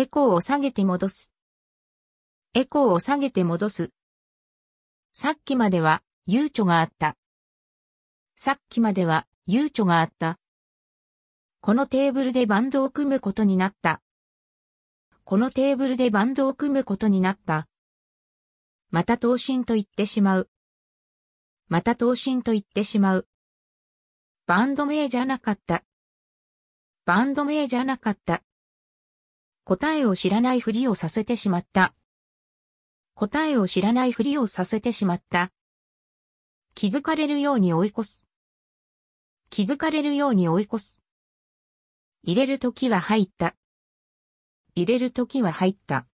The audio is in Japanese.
エコーを下げて戻す。エコーを下げて戻す。さっきまでは、悠長があった。さっきまでは、悠長があった。このテーブルでバンドを組むことになった。このテーブルでバンドを組むことになった。また投身と言ってしまう。また投身と言ってしまう。バンド名じゃなかった。バンド名じゃなかった。答えを知らないふりをさせてしまった。答えを知らないふりをさせてしまった。気づかれるように追い越す。気づかれるように追い越す。入れるときは入った。入れるときは入った。